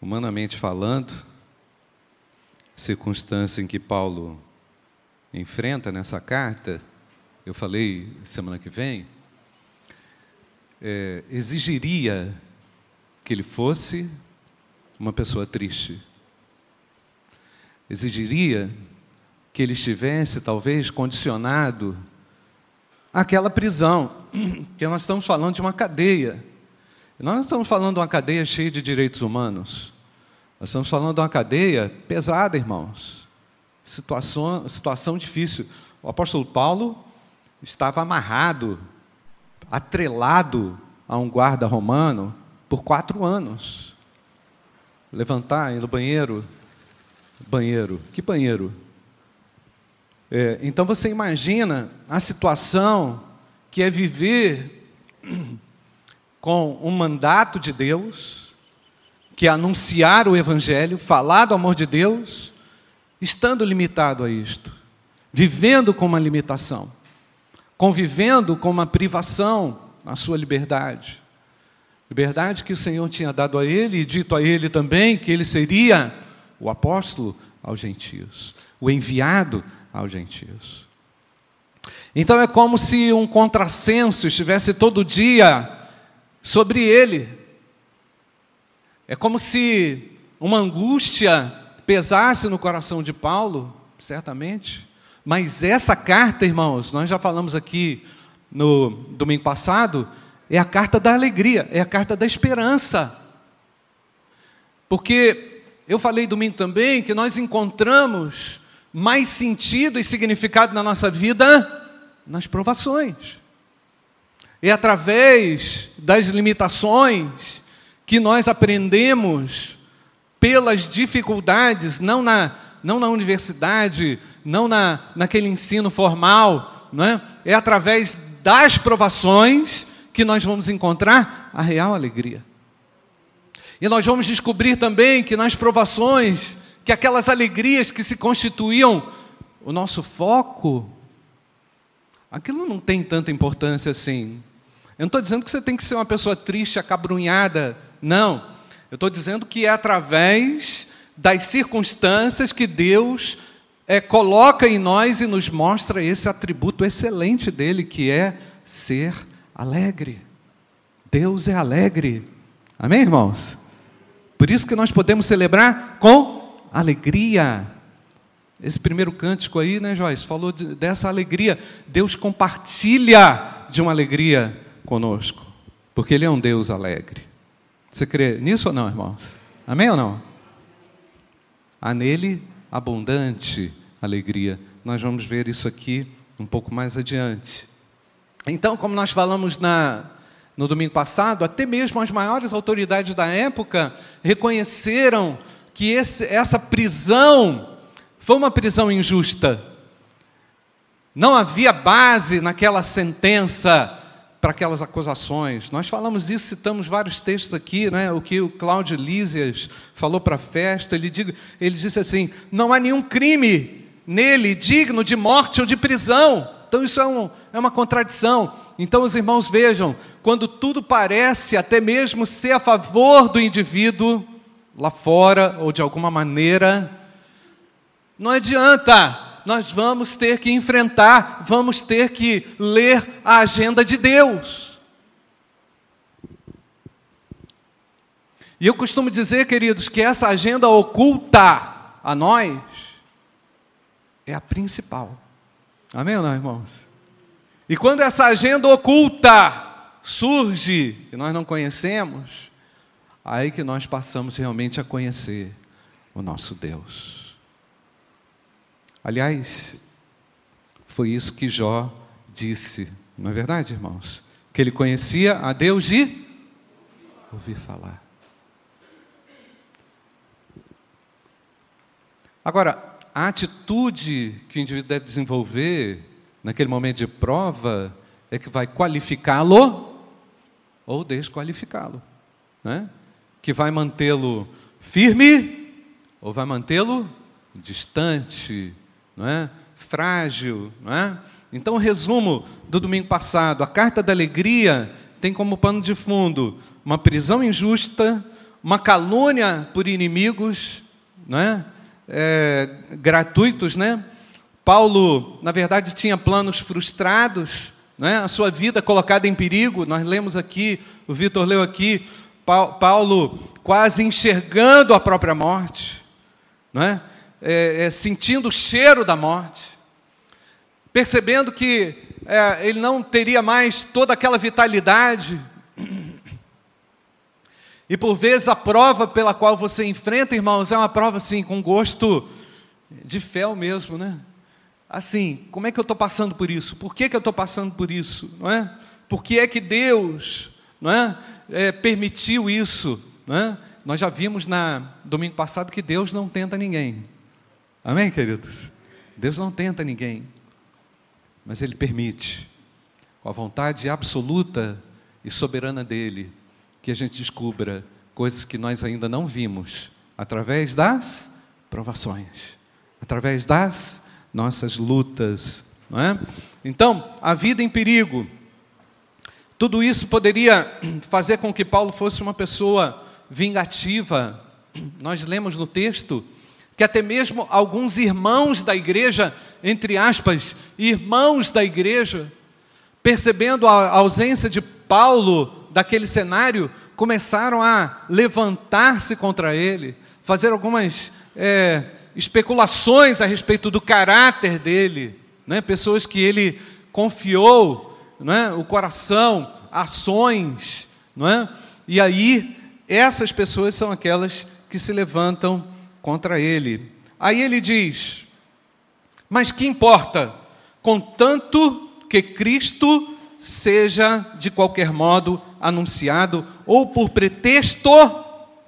humanamente falando, circunstância em que Paulo enfrenta nessa carta, eu falei semana que vem, é, exigiria que ele fosse uma pessoa triste. Exigiria que ele estivesse, talvez, condicionado àquela prisão, que nós estamos falando de uma cadeia. Nós não estamos falando de uma cadeia cheia de direitos humanos. Nós estamos falando de uma cadeia pesada, irmãos. Situação, situação difícil. O apóstolo Paulo estava amarrado, atrelado a um guarda romano por quatro anos. Levantar, ir no banheiro. Banheiro. Que banheiro? É, então você imagina a situação que é viver com um mandato de Deus, que é anunciar o Evangelho, falar do amor de Deus, estando limitado a isto, vivendo com uma limitação, convivendo com uma privação na sua liberdade. Liberdade que o Senhor tinha dado a ele e dito a ele também que ele seria o apóstolo aos gentios, o enviado aos gentios. Então é como se um contrassenso estivesse todo dia sobre ele. É como se uma angústia pesasse no coração de Paulo, certamente. Mas essa carta, irmãos, nós já falamos aqui no domingo passado, é a carta da alegria, é a carta da esperança. Porque eu falei domingo também que nós encontramos mais sentido e significado na nossa vida nas provações. É através das limitações que nós aprendemos pelas dificuldades, não na, não na universidade, não na, naquele ensino formal, não é? é através das provações que nós vamos encontrar a real alegria. E nós vamos descobrir também que nas provações, que aquelas alegrias que se constituíam o nosso foco, aquilo não tem tanta importância assim. Eu não estou dizendo que você tem que ser uma pessoa triste, acabrunhada, não. Eu estou dizendo que é através das circunstâncias que Deus é, coloca em nós e nos mostra esse atributo excelente dele, que é ser alegre. Deus é alegre. Amém, irmãos? Por isso que nós podemos celebrar com alegria. Esse primeiro cântico aí, né, Joyce, falou de, dessa alegria. Deus compartilha de uma alegria conosco, porque Ele é um Deus alegre. Você crê nisso ou não, irmãos? Amém ou não? Há nele abundante alegria. Nós vamos ver isso aqui um pouco mais adiante. Então, como nós falamos na, no domingo passado, até mesmo as maiores autoridades da época reconheceram que esse, essa prisão foi uma prisão injusta. Não havia base naquela sentença para aquelas acusações. Nós falamos isso, citamos vários textos aqui, né? o que o Cláudio Lísias falou para a festa. Ele, diga, ele disse assim: não há nenhum crime nele digno de morte ou de prisão. Então isso é, um, é uma contradição. Então os irmãos vejam, quando tudo parece até mesmo ser a favor do indivíduo, lá fora ou de alguma maneira, não adianta, nós vamos ter que enfrentar, vamos ter que ler a agenda de Deus. E eu costumo dizer, queridos, que essa agenda oculta a nós é a principal. Amém ou não, irmãos? E quando essa agenda oculta surge e nós não conhecemos, aí que nós passamos realmente a conhecer o nosso Deus. Aliás, foi isso que Jó disse, não é verdade, irmãos? Que ele conhecia a Deus de ouvir falar. Agora, a atitude que o indivíduo deve desenvolver naquele momento de prova é que vai qualificá-lo ou desqualificá-lo. Né? Que vai mantê-lo firme ou vai mantê-lo distante, não é? frágil. Não é? Então, resumo do domingo passado: a carta da alegria tem como pano de fundo uma prisão injusta, uma calúnia por inimigos, né? É, gratuitos, né? Paulo, na verdade, tinha planos frustrados, né? a sua vida colocada em perigo. Nós lemos aqui, o Vitor leu aqui, Paulo quase enxergando a própria morte, né? É, é, sentindo o cheiro da morte, percebendo que é, ele não teria mais toda aquela vitalidade, e por vezes a prova pela qual você enfrenta, irmãos, é uma prova assim, com gosto de fel mesmo, né? Assim, como é que eu estou passando por isso? Por que, que eu estou passando por isso? Não é? Por que é que Deus não é, é permitiu isso? Não é? Nós já vimos na domingo passado que Deus não tenta ninguém. Amém, queridos? Deus não tenta ninguém, mas Ele permite, com a vontade absoluta e soberana dEle, que a gente descubra coisas que nós ainda não vimos através das provações, através das nossas lutas, não é? Então, a vida em perigo. Tudo isso poderia fazer com que Paulo fosse uma pessoa vingativa. Nós lemos no texto que até mesmo alguns irmãos da igreja, entre aspas, irmãos da igreja, percebendo a ausência de Paulo daquele cenário, começaram a levantar-se contra ele, fazer algumas é, especulações a respeito do caráter dele, né? pessoas que ele confiou né? o coração, ações, não é? e aí essas pessoas são aquelas que se levantam contra ele. Aí ele diz: Mas que importa, contanto que Cristo seja de qualquer modo anunciado, ou por pretexto,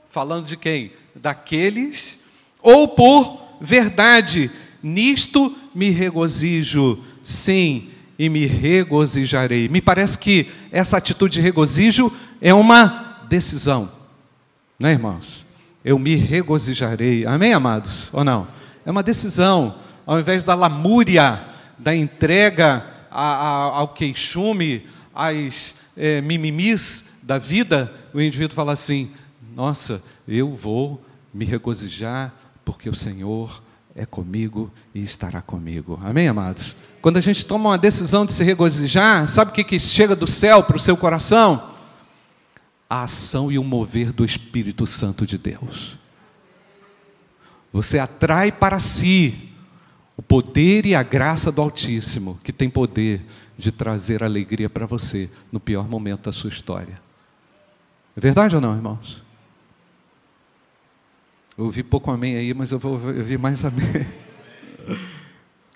falando de quem? Daqueles, ou por verdade. Nisto me regozijo, sim, e me regozijarei. Me parece que essa atitude de regozijo é uma decisão, não é, irmãos? Eu me regozijarei, amém, amados? Ou não? É uma decisão, ao invés da lamúria, da entrega ao queixume, às é, mimimis da vida, o indivíduo fala assim: Nossa, eu vou me regozijar porque o Senhor é comigo e estará comigo. Amém, amados? Quando a gente toma uma decisão de se regozijar, sabe o que, que chega do céu para o seu coração? A ação e o mover do Espírito Santo de Deus. Você atrai para si o poder e a graça do Altíssimo, que tem poder de trazer alegria para você no pior momento da sua história. É verdade ou não, irmãos? Eu ouvi pouco amém aí, mas eu vou ouvir mais amém.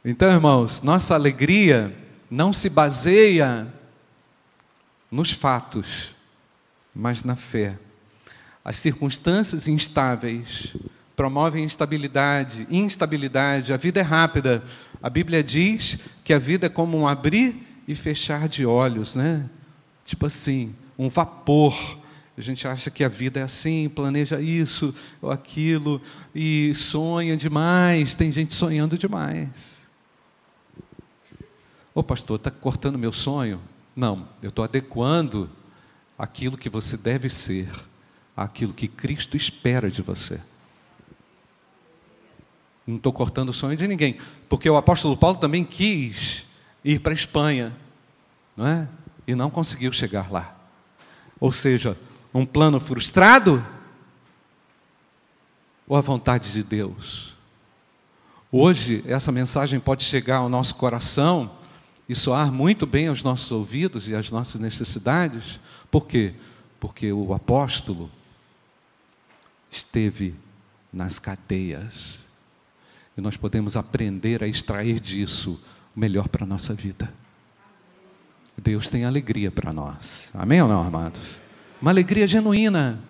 Então, irmãos, nossa alegria não se baseia nos fatos, mas na fé. As circunstâncias instáveis promovem instabilidade, instabilidade. A vida é rápida. A Bíblia diz que a vida é como um abrir e fechar de olhos, né? Tipo assim, um vapor. A gente acha que a vida é assim, planeja isso ou aquilo e sonha demais. Tem gente sonhando demais. Ô pastor, está cortando meu sonho? Não, eu estou adequando aquilo que você deve ser àquilo que Cristo espera de você. Não estou cortando o sonho de ninguém, porque o apóstolo Paulo também quis ir para a Espanha, não é? E não conseguiu chegar lá. Ou seja, um plano frustrado ou a vontade de Deus. Hoje, essa mensagem pode chegar ao nosso coração e soar muito bem aos nossos ouvidos e às nossas necessidades. Por quê? Porque o apóstolo esteve nas cadeias e nós podemos aprender a extrair disso o melhor para a nossa vida. Deus tem alegria para nós. Amém ou não, amados? Uma alegria genuína,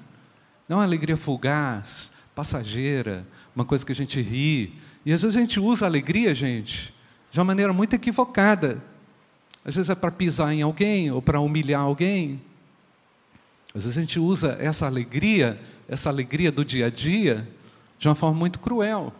não uma alegria fugaz, passageira, uma coisa que a gente ri. E às vezes a gente usa alegria, gente, de uma maneira muito equivocada. Às vezes é para pisar em alguém ou para humilhar alguém. Às vezes a gente usa essa alegria, essa alegria do dia a dia, de uma forma muito cruel.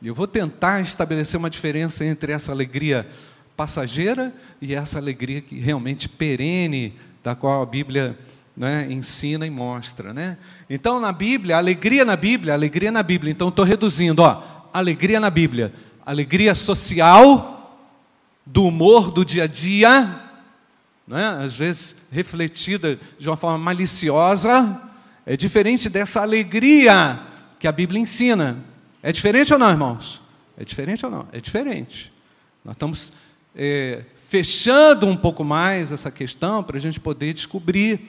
E eu vou tentar estabelecer uma diferença entre essa alegria passageira e essa alegria que realmente perene, da qual a Bíblia né, ensina e mostra. Né? Então, na Bíblia, alegria na Bíblia, alegria na Bíblia. Então, estou reduzindo, ó, alegria na Bíblia. Alegria social, do humor do dia a dia, né, às vezes refletida de uma forma maliciosa, é diferente dessa alegria que a Bíblia ensina. É diferente ou não, irmãos? É diferente ou não? É diferente. Nós estamos é, fechando um pouco mais essa questão para a gente poder descobrir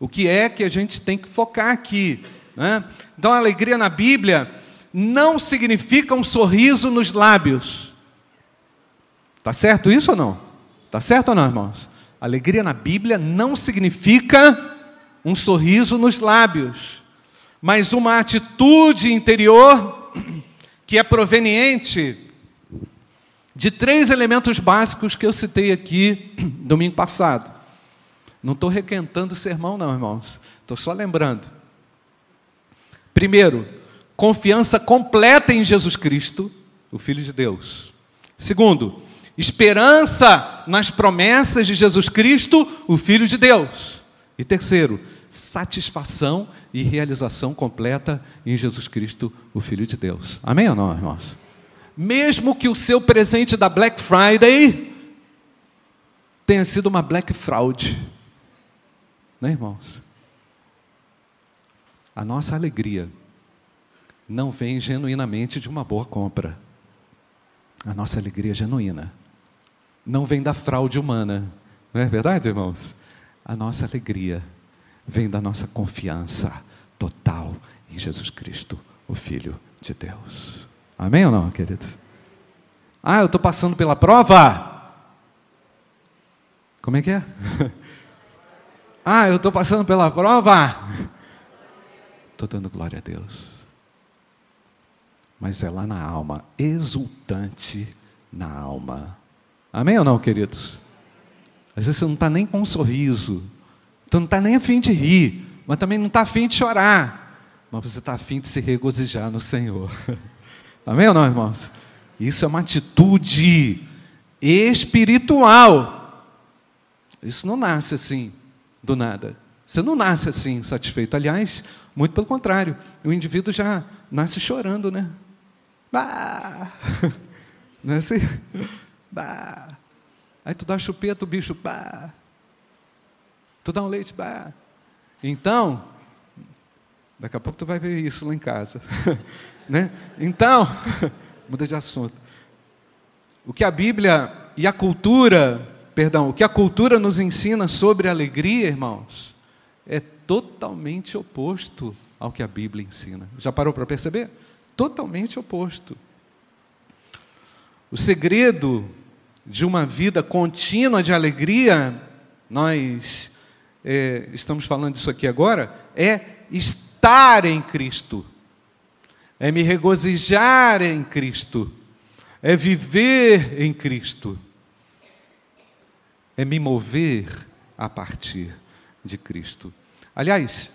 o que é que a gente tem que focar aqui. Né? Então, a alegria na Bíblia não significa um sorriso nos lábios. Tá certo isso ou não? Tá certo ou não, irmãos? Alegria na Bíblia não significa um sorriso nos lábios, mas uma atitude interior que é proveniente de três elementos básicos que eu citei aqui domingo passado. Não estou requentando o sermão, não, irmãos. Estou só lembrando. Primeiro, confiança completa em Jesus Cristo, o Filho de Deus. Segundo, esperança nas promessas de Jesus Cristo, o Filho de Deus. E terceiro, satisfação e realização completa em Jesus Cristo, o Filho de Deus. Amém ou não, irmãos? Mesmo que o seu presente da Black Friday tenha sido uma Black Fraud. Né, irmãos? A nossa alegria não vem genuinamente de uma boa compra. A nossa alegria é genuína não vem da fraude humana. Não é verdade, irmãos? A nossa alegria vem da nossa confiança total em Jesus Cristo, o Filho de Deus. Amém ou não, queridos? Ah, eu estou passando pela prova. Como é que é? ah, eu estou passando pela prova. Estou dando glória a Deus. Mas é lá na alma, exultante na alma. Amém ou não, queridos? Às vezes você não está nem com um sorriso, você não está nem afim de rir, mas também não está afim de chorar, mas você está afim de se regozijar no Senhor. Amém ou não, irmãos? Isso é uma atitude espiritual. Isso não nasce assim, do nada. Você não nasce assim, satisfeito. Aliás, muito pelo contrário, o indivíduo já nasce chorando, né? Ah! Não é assim? Bah. Aí tu dá chupeta, o bicho, bah. Tu dá um leite, bah. Então, daqui a pouco tu vai ver isso lá em casa. né? Então, muda de assunto. O que a Bíblia e a cultura, perdão, o que a cultura nos ensina sobre alegria, irmãos, é totalmente oposto ao que a Bíblia ensina. Já parou para perceber? Totalmente oposto. O segredo de uma vida contínua de alegria, nós é, estamos falando disso aqui agora, é estar em Cristo, é me regozijar em Cristo, é viver em Cristo, é me mover a partir de Cristo. Aliás,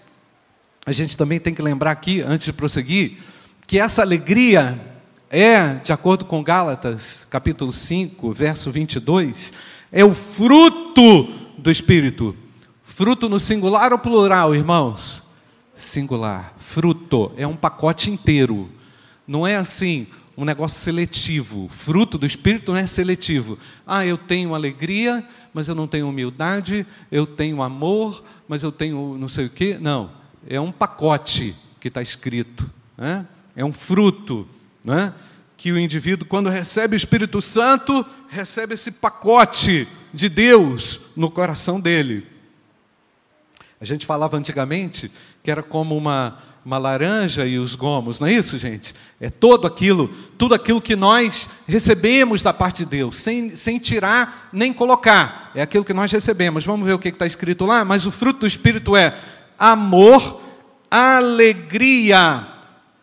a gente também tem que lembrar aqui, antes de prosseguir, que essa alegria é, de acordo com Gálatas, capítulo 5, verso 22, é o fruto do Espírito. Fruto no singular ou plural, irmãos? Singular. Fruto. É um pacote inteiro. Não é assim, um negócio seletivo. Fruto do Espírito não é seletivo. Ah, eu tenho alegria, mas eu não tenho humildade. Eu tenho amor, mas eu tenho não sei o quê. Não. É um pacote que está escrito. Né? É um fruto né? que o indivíduo, quando recebe o Espírito Santo, recebe esse pacote de Deus no coração dele. A gente falava antigamente que era como uma, uma laranja e os gomos, não é isso, gente? É todo aquilo, tudo aquilo que nós recebemos da parte de Deus, sem, sem tirar nem colocar. É aquilo que nós recebemos. Vamos ver o que está escrito lá? Mas o fruto do Espírito é amor, alegria,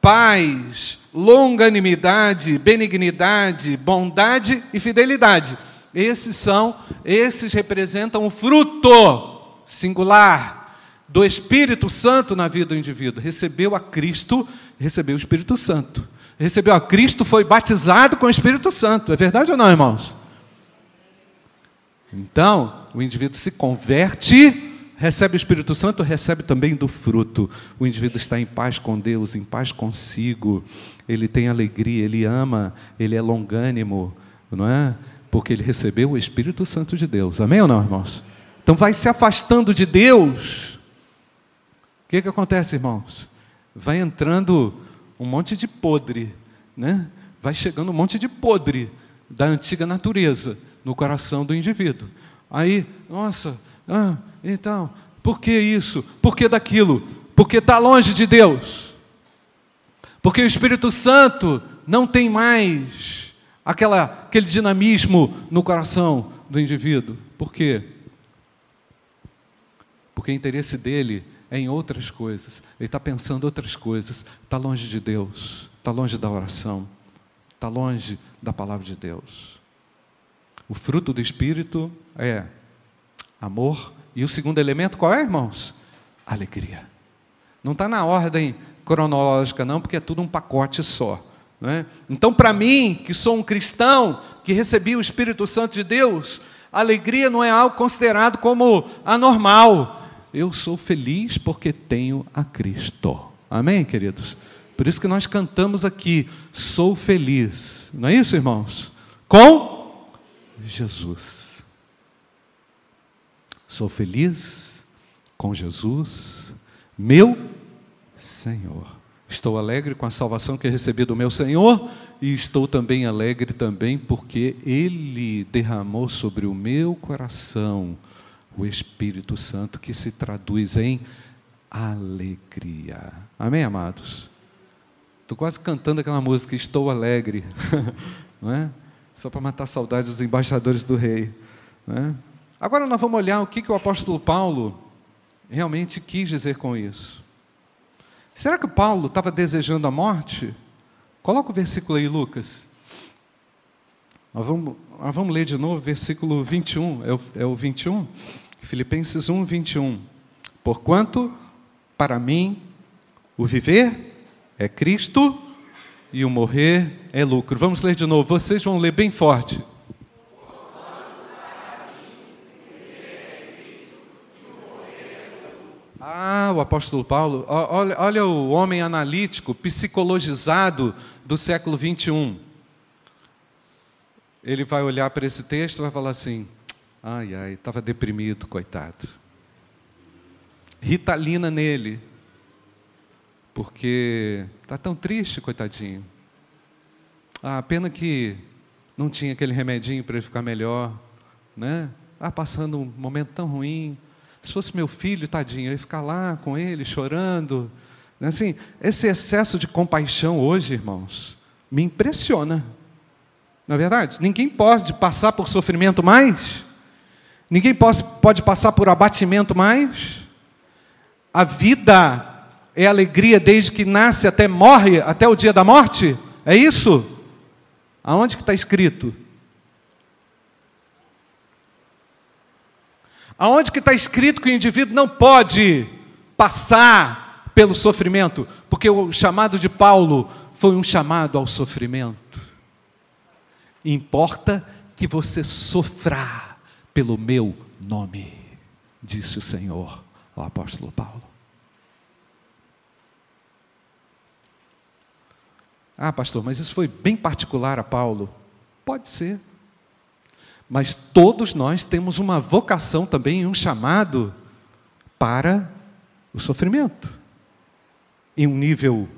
paz, longanimidade, benignidade, bondade e fidelidade. Esses são, esses representam o fruto singular do Espírito Santo na vida do indivíduo. Recebeu a Cristo, recebeu o Espírito Santo. Recebeu a Cristo, foi batizado com o Espírito Santo. É verdade ou não, irmãos? Então, o indivíduo se converte recebe o Espírito Santo, recebe também do fruto. O indivíduo está em paz com Deus, em paz consigo. Ele tem alegria, ele ama, ele é longânimo, não é? Porque ele recebeu o Espírito Santo de Deus. Amém ou não, irmãos? Então vai se afastando de Deus. O que, que acontece, irmãos? Vai entrando um monte de podre, né? Vai chegando um monte de podre da antiga natureza no coração do indivíduo. Aí, nossa, ah, então, por que isso? Por que daquilo? Porque está longe de Deus. Porque o Espírito Santo não tem mais aquela, aquele dinamismo no coração do indivíduo. Por quê? Porque o interesse dele é em outras coisas. Ele está pensando outras coisas. Está longe de Deus. Está longe da oração. Está longe da palavra de Deus. O fruto do Espírito é amor. E o segundo elemento qual é, irmãos? Alegria. Não está na ordem cronológica, não, porque é tudo um pacote só. É? Então, para mim, que sou um cristão, que recebi o Espírito Santo de Deus, alegria não é algo considerado como anormal. Eu sou feliz porque tenho a Cristo. Amém, queridos? Por isso que nós cantamos aqui, sou feliz. Não é isso, irmãos? Com Jesus. Sou feliz com Jesus, meu Senhor. Estou alegre com a salvação que recebi do meu Senhor e estou também alegre também porque ele derramou sobre o meu coração o Espírito Santo que se traduz em alegria. Amém, amados? Estou quase cantando aquela música, Estou Alegre, não é? Só para matar saudade dos embaixadores do rei. É? Agora nós vamos olhar o que, que o apóstolo Paulo realmente quis dizer com isso. Será que Paulo estava desejando a morte? Coloca o versículo aí, Lucas. Nós vamos, nós vamos ler de novo, versículo 21. É o, é o 21? Filipenses 1, 21. Porquanto, para mim, o viver é Cristo e o morrer é lucro. Vamos ler de novo, vocês vão ler bem forte. Ah, o apóstolo Paulo, olha, olha o homem analítico, psicologizado do século 21. Ele vai olhar para esse texto e vai falar assim: Ai, ai, estava deprimido, coitado. Ritalina nele, porque está tão triste, coitadinho. Ah, pena que não tinha aquele remedinho para ele ficar melhor, né? Ah, passando um momento tão ruim. Se fosse meu filho, tadinho, eu ia ficar lá com ele, chorando. Né? Assim, esse excesso de compaixão hoje, irmãos, me impressiona. Não é verdade? Ninguém pode passar por sofrimento mais. Ninguém pode, pode passar por abatimento mais. A vida é alegria desde que nasce até morre, até o dia da morte? É isso? Aonde que está escrito? Aonde que está escrito que o indivíduo não pode passar pelo sofrimento? Porque o chamado de Paulo foi um chamado ao sofrimento. Importa que você sofra pelo meu nome, disse o Senhor ao apóstolo Paulo. Ah, pastor, mas isso foi bem particular a Paulo. Pode ser. Mas todos nós temos uma vocação também, um chamado para o sofrimento. Em um nível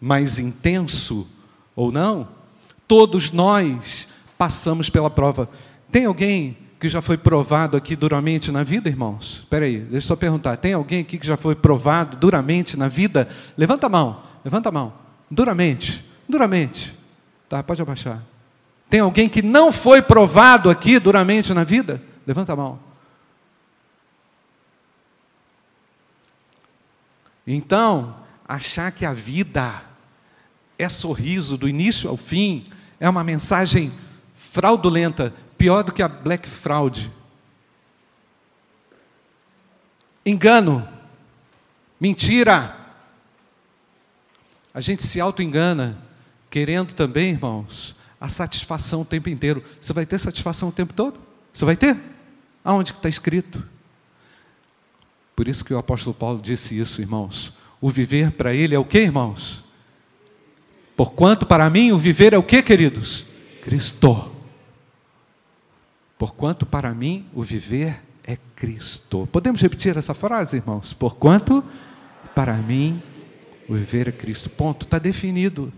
mais intenso ou não, todos nós passamos pela prova. Tem alguém que já foi provado aqui duramente na vida, irmãos? Espera aí, deixa eu só perguntar. Tem alguém aqui que já foi provado duramente na vida? Levanta a mão, levanta a mão. Duramente, duramente. Tá, pode abaixar. Tem alguém que não foi provado aqui duramente na vida? Levanta a mão. Então, achar que a vida é sorriso do início ao fim é uma mensagem fraudulenta pior do que a black fraud. Engano, mentira. A gente se auto-engana, querendo também, irmãos, a satisfação o tempo inteiro. Você vai ter satisfação o tempo todo? Você vai ter? Aonde que está escrito? Por isso que o apóstolo Paulo disse isso, irmãos. O viver para ele é o que, irmãos? Porquanto para mim o viver é o que, queridos? Cristo. Porquanto para mim o viver é Cristo. Podemos repetir essa frase, irmãos? Porquanto para mim o viver é Cristo. Ponto, está definido.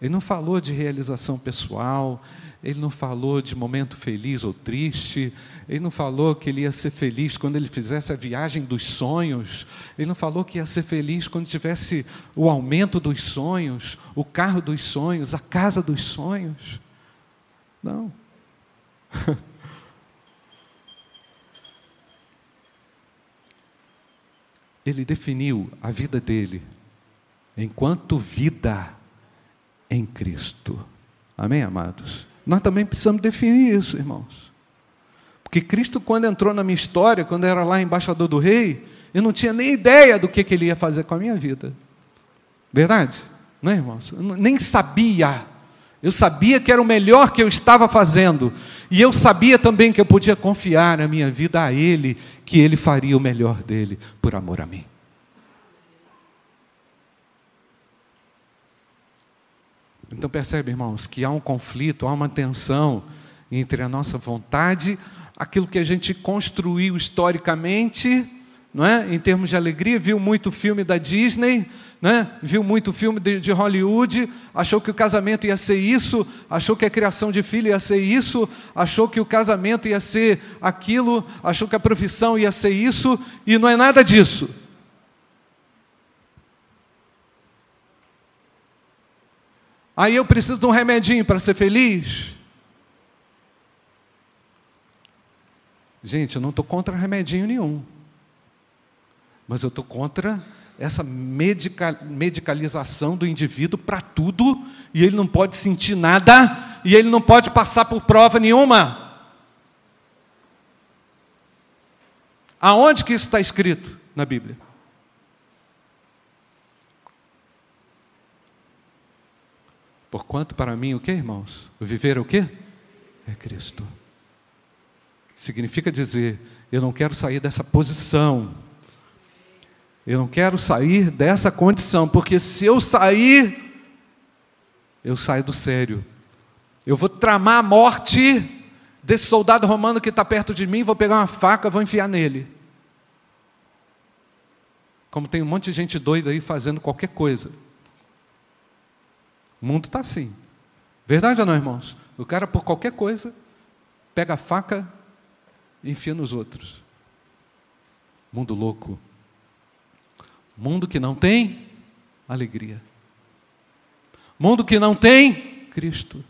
Ele não falou de realização pessoal, ele não falou de momento feliz ou triste, ele não falou que ele ia ser feliz quando ele fizesse a viagem dos sonhos, ele não falou que ia ser feliz quando tivesse o aumento dos sonhos, o carro dos sonhos, a casa dos sonhos. Não. Ele definiu a vida dele enquanto vida em Cristo. Amém, amados? Nós também precisamos definir isso, irmãos. Porque Cristo, quando entrou na minha história, quando era lá embaixador do rei, eu não tinha nem ideia do que, que ele ia fazer com a minha vida. Verdade? Não é, irmãos? Eu nem sabia. Eu sabia que era o melhor que eu estava fazendo. E eu sabia também que eu podia confiar a minha vida a Ele, que Ele faria o melhor dele por amor a mim. Então percebe, irmãos, que há um conflito, há uma tensão entre a nossa vontade, aquilo que a gente construiu historicamente, não é? Em termos de alegria, viu muito filme da Disney, né? Viu muito filme de, de Hollywood, achou que o casamento ia ser isso, achou que a criação de filho ia ser isso, achou que o casamento ia ser aquilo, achou que a profissão ia ser isso, e não é nada disso. Aí eu preciso de um remedinho para ser feliz. Gente, eu não estou contra remedinho nenhum. Mas eu estou contra essa medica, medicalização do indivíduo para tudo, e ele não pode sentir nada, e ele não pode passar por prova nenhuma. Aonde que isso está escrito na Bíblia? Porquanto para mim o que, irmãos? Viver é o que? É Cristo. Significa dizer, eu não quero sair dessa posição. Eu não quero sair dessa condição, porque se eu sair, eu saio do sério. Eu vou tramar a morte desse soldado romano que está perto de mim, vou pegar uma faca, vou enfiar nele. Como tem um monte de gente doida aí fazendo qualquer coisa. O mundo está assim. Verdade ou não, irmãos? O cara, por qualquer coisa, pega a faca e enfia nos outros. Mundo louco. Mundo que não tem alegria. Mundo que não tem Cristo.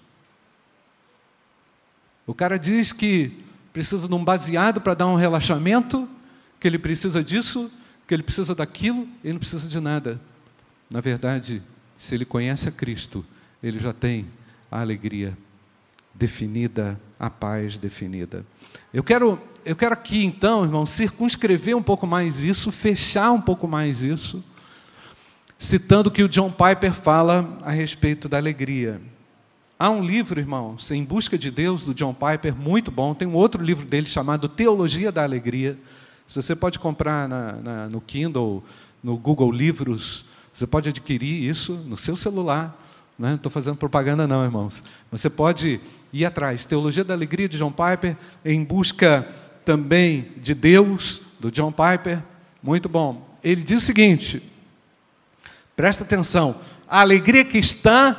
O cara diz que precisa de um baseado para dar um relaxamento, que ele precisa disso, que ele precisa daquilo, ele não precisa de nada. Na verdade, se ele conhece a Cristo, ele já tem a alegria definida, a paz definida. Eu quero, eu quero aqui então, irmão, circunscrever um pouco mais isso, fechar um pouco mais isso, citando o que o John Piper fala a respeito da alegria. Há um livro, irmãos, Em Busca de Deus, do John Piper, muito bom. Tem um outro livro dele chamado Teologia da Alegria. Se você pode comprar na, na, no Kindle, no Google Livros, você pode adquirir isso no seu celular. Não estou fazendo propaganda, não, irmãos. Você pode ir atrás. Teologia da Alegria de John Piper, em busca também de Deus, do John Piper. Muito bom. Ele diz o seguinte: presta atenção. A alegria cristã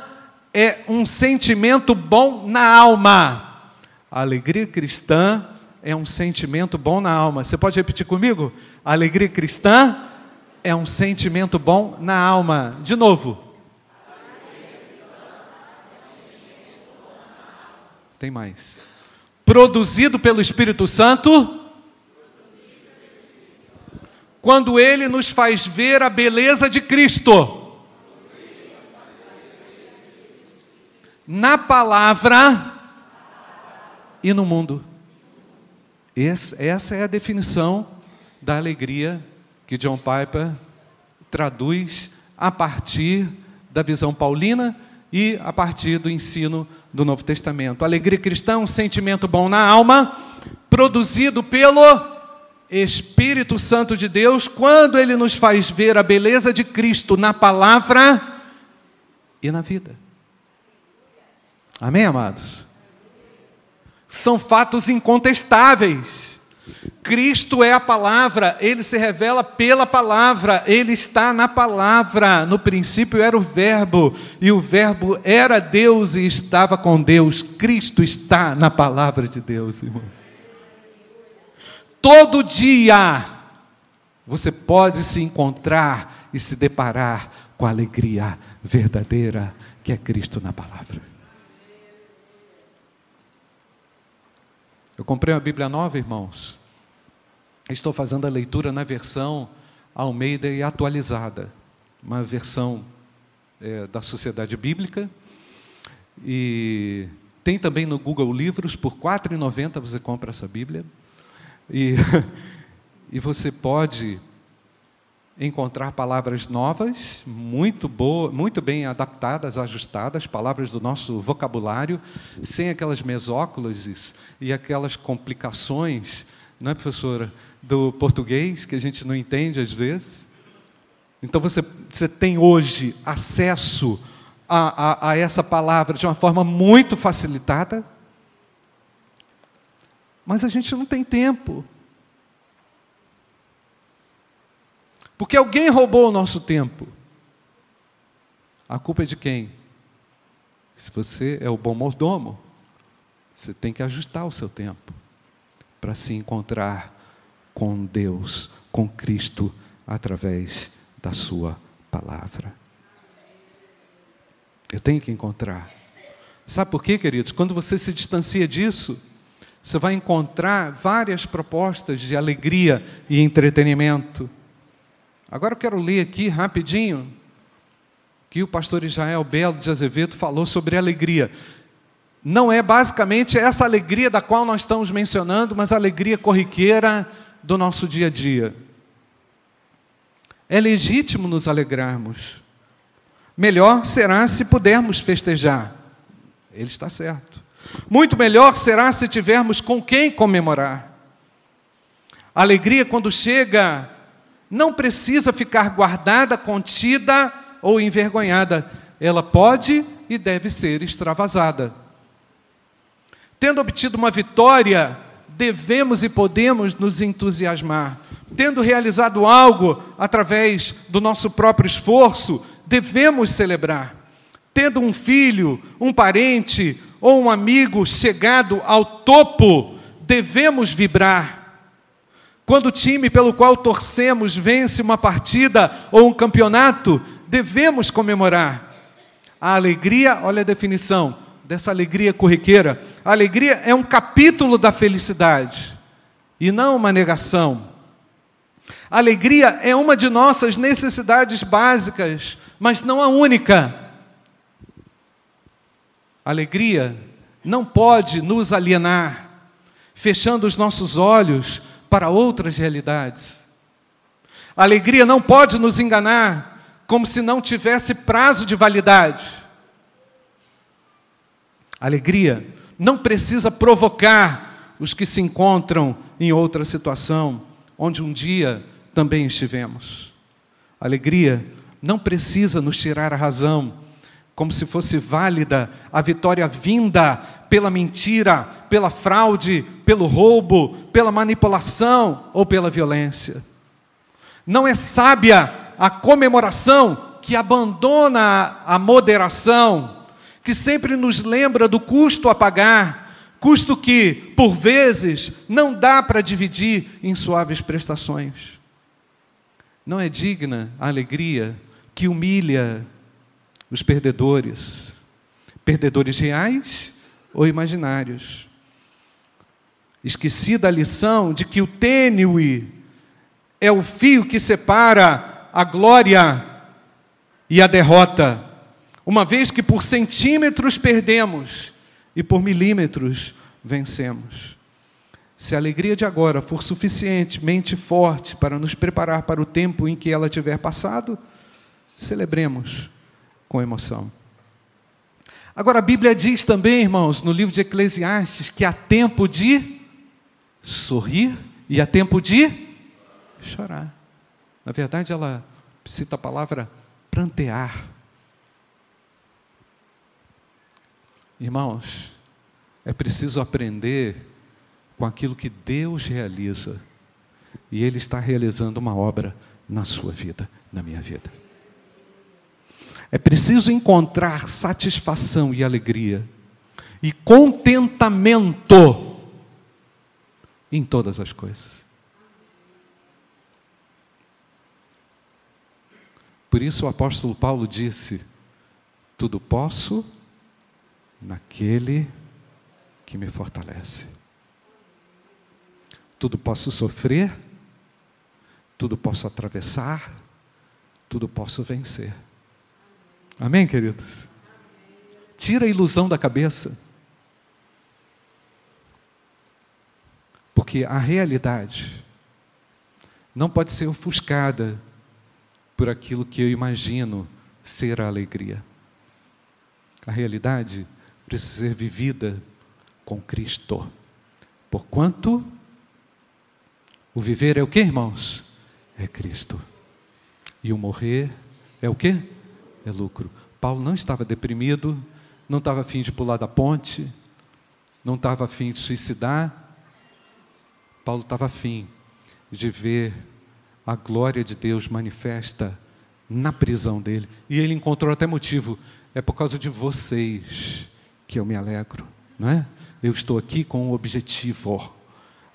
é um sentimento bom na alma. A alegria cristã é um sentimento bom na alma. Você pode repetir comigo? A alegria cristã é um sentimento bom na alma. De novo. Tem mais. Produzido pelo Espírito Santo. Quando ele nos faz ver a beleza de Cristo. Na palavra e no mundo. Essa é a definição da alegria que John Piper traduz a partir da visão paulina e a partir do ensino do Novo Testamento. Alegria cristã um sentimento bom na alma, produzido pelo Espírito Santo de Deus, quando ele nos faz ver a beleza de Cristo na palavra e na vida. Amém, amados? São fatos incontestáveis. Cristo é a palavra, ele se revela pela palavra, ele está na palavra. No princípio era o Verbo, e o Verbo era Deus e estava com Deus. Cristo está na palavra de Deus, irmão. Todo dia você pode se encontrar e se deparar com a alegria verdadeira que é Cristo na palavra. Eu comprei uma Bíblia nova, irmãos. Estou fazendo a leitura na versão Almeida e atualizada, uma versão é, da Sociedade Bíblica. E tem também no Google Livros, por R$ 4,90 você compra essa Bíblia. E, e você pode encontrar palavras novas, muito boas, muito bem adaptadas, ajustadas, palavras do nosso vocabulário, sem aquelas mesóclises e aquelas complicações, não é, professora, do português que a gente não entende às vezes. Então você, você tem hoje acesso a, a, a essa palavra de uma forma muito facilitada, mas a gente não tem tempo. Porque alguém roubou o nosso tempo. A culpa é de quem? Se você é o bom mordomo, você tem que ajustar o seu tempo para se encontrar com Deus, com Cristo, através da Sua palavra. Eu tenho que encontrar. Sabe por quê, queridos? Quando você se distancia disso, você vai encontrar várias propostas de alegria e entretenimento Agora eu quero ler aqui rapidinho que o pastor Israel Belo de Azevedo falou sobre alegria. Não é basicamente essa alegria da qual nós estamos mencionando, mas a alegria corriqueira do nosso dia a dia. É legítimo nos alegrarmos. Melhor será se pudermos festejar. Ele está certo. Muito melhor será se tivermos com quem comemorar. A alegria, quando chega não precisa ficar guardada, contida ou envergonhada. Ela pode e deve ser extravasada. Tendo obtido uma vitória, devemos e podemos nos entusiasmar. Tendo realizado algo através do nosso próprio esforço, devemos celebrar. Tendo um filho, um parente ou um amigo chegado ao topo, devemos vibrar. Quando o time pelo qual torcemos vence uma partida ou um campeonato, devemos comemorar. A alegria, olha a definição dessa alegria corriqueira: a alegria é um capítulo da felicidade e não uma negação. A alegria é uma de nossas necessidades básicas, mas não a única. A alegria não pode nos alienar, fechando os nossos olhos para outras realidades. A alegria não pode nos enganar como se não tivesse prazo de validade. Alegria não precisa provocar os que se encontram em outra situação, onde um dia também estivemos. Alegria não precisa nos tirar a razão, como se fosse válida a vitória vinda pela mentira, pela fraude, pelo roubo, pela manipulação ou pela violência. Não é sábia a comemoração que abandona a moderação, que sempre nos lembra do custo a pagar, custo que, por vezes, não dá para dividir em suaves prestações. Não é digna a alegria que humilha os perdedores, perdedores reais ou imaginários. Esqueci da lição de que o tênue é o fio que separa a glória e a derrota, uma vez que por centímetros perdemos e por milímetros vencemos. Se a alegria de agora for suficientemente forte para nos preparar para o tempo em que ela tiver passado, celebremos com emoção. Agora, a Bíblia diz também, irmãos, no livro de Eclesiastes, que há tempo de sorrir e há tempo de chorar. Na verdade, ela cita a palavra prantear. Irmãos, é preciso aprender com aquilo que Deus realiza. E Ele está realizando uma obra na sua vida, na minha vida. É preciso encontrar satisfação e alegria e contentamento em todas as coisas. Por isso o apóstolo Paulo disse: Tudo posso naquele que me fortalece. Tudo posso sofrer, tudo posso atravessar, tudo posso vencer. Amém, queridos? Tira a ilusão da cabeça. Porque a realidade não pode ser ofuscada por aquilo que eu imagino ser a alegria. A realidade precisa ser vivida com Cristo. Porquanto o viver é o que, irmãos? É Cristo. E o morrer é o que? É lucro. Paulo não estava deprimido, não estava afim de pular da ponte, não estava afim de suicidar. Paulo estava afim de ver a glória de Deus manifesta na prisão dele. E ele encontrou até motivo: é por causa de vocês que eu me alegro, não é? Eu estou aqui com um objetivo.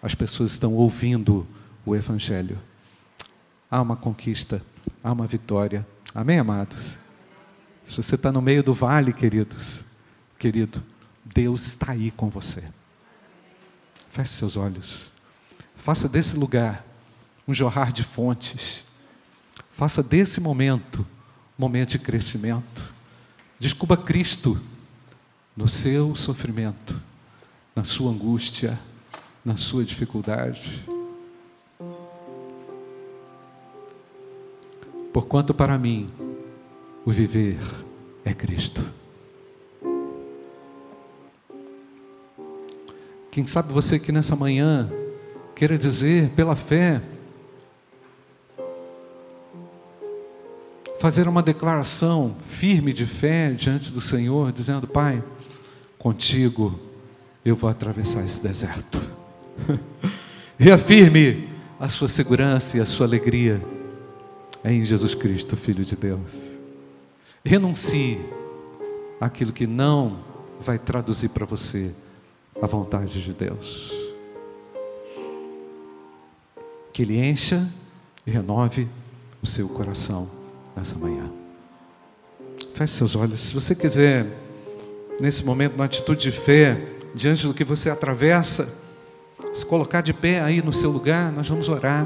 As pessoas estão ouvindo o Evangelho. Há uma conquista, há uma vitória. Amém, amados? Se você está no meio do vale, queridos, querido, Deus está aí com você. Feche seus olhos. Faça desse lugar um jorrar de fontes. Faça desse momento um momento de crescimento. Descubra Cristo no seu sofrimento, na sua angústia, na sua dificuldade. Porquanto para mim o viver é Cristo. Quem sabe você que nessa manhã queira dizer pela fé, fazer uma declaração firme de fé diante do Senhor, dizendo: Pai, contigo eu vou atravessar esse deserto. Reafirme a sua segurança e a sua alegria em Jesus Cristo, Filho de Deus. Renuncie aquilo que não vai traduzir para você a vontade de Deus. Que Ele encha e renove o seu coração nessa manhã. Feche seus olhos. Se você quiser, nesse momento, uma atitude de fé, diante do que você atravessa, se colocar de pé aí no seu lugar, nós vamos orar.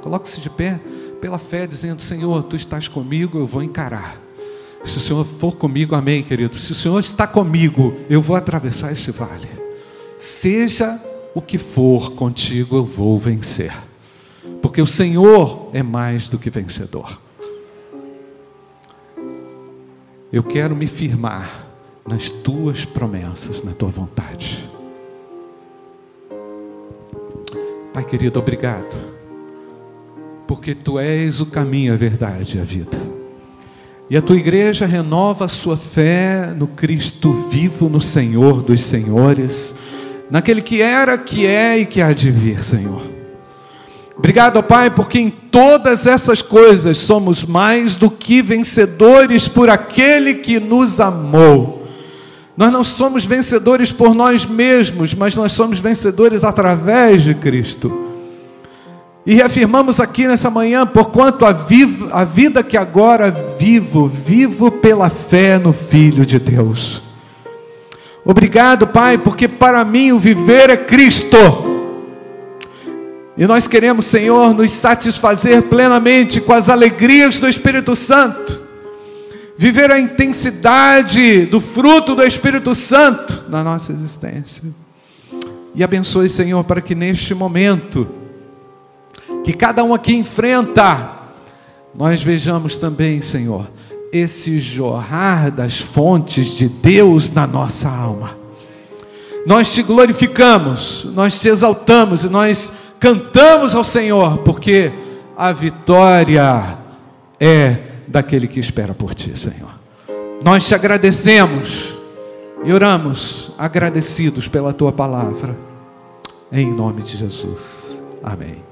Coloque-se de pé pela fé, dizendo: Senhor, tu estás comigo, eu vou encarar. Se o Senhor for comigo, amém, querido. Se o Senhor está comigo, eu vou atravessar esse vale. Seja o que for contigo, eu vou vencer. Porque o Senhor é mais do que vencedor. Eu quero me firmar nas tuas promessas, na tua vontade. Pai querido, obrigado porque tu és o caminho, a verdade e a vida. E a tua igreja renova a sua fé no Cristo vivo, no Senhor dos Senhores, naquele que era, que é e que há de vir, Senhor. Obrigado, Pai, porque em todas essas coisas somos mais do que vencedores por aquele que nos amou. Nós não somos vencedores por nós mesmos, mas nós somos vencedores através de Cristo. E reafirmamos aqui nessa manhã, porquanto a, a vida que agora vivo, vivo pela fé no Filho de Deus. Obrigado, Pai, porque para mim o viver é Cristo. E nós queremos, Senhor, nos satisfazer plenamente com as alegrias do Espírito Santo, viver a intensidade do fruto do Espírito Santo na nossa existência. E abençoe, Senhor, para que neste momento, que cada um aqui enfrenta, nós vejamos também, Senhor, esse jorrar das fontes de Deus na nossa alma. Nós te glorificamos, nós te exaltamos e nós cantamos ao Senhor, porque a vitória é daquele que espera por ti, Senhor. Nós te agradecemos e oramos agradecidos pela tua palavra, em nome de Jesus. Amém.